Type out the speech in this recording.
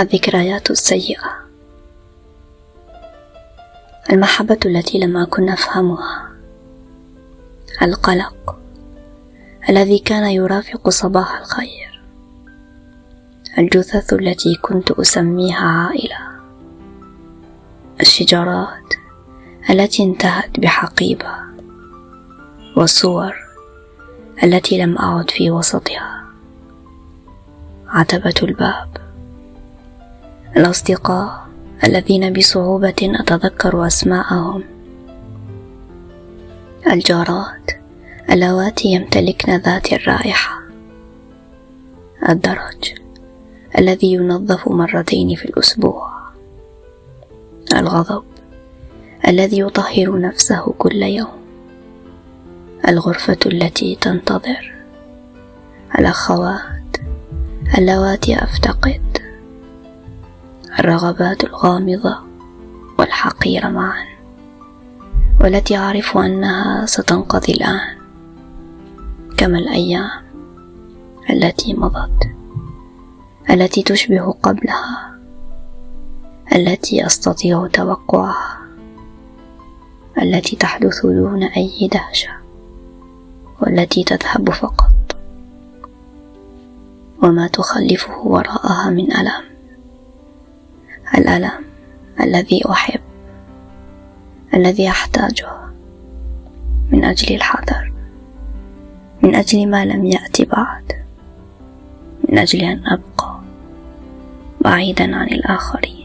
الذكريات السيئة. المحبة التي لم أكن أفهمها القلق الذي كان يرافق صباح الخير. الجثث التي كنت أسميها عائلة. الشجرات التي انتهت بحقيبة. والصور التي لم أعد في وسطها. عتبة الباب. الأصدقاء الذين بصعوبة أتذكر أسماءهم. الجارات اللواتي يمتلكن ذات الرائحة. الدرج الذي ينظف مرتين في الأسبوع. الغضب الذي يطهر نفسه كل يوم. الغرفة التي تنتظر. الأخوات اللواتي أفتقد. الرغبات الغامضة والحقيرة معا والتي أعرف أنها ستنقضي الآن كما الأيام التي مضت التي تشبه قبلها التي أستطيع توقعها التي تحدث دون أي دهشة والتي تذهب فقط وما تخلفه وراءها من ألم. الألم الذي أحب الذي أحتاجه من أجل الحذر من أجل ما لم يأتي بعد من أجل أن أبقى بعيدا عن الآخرين.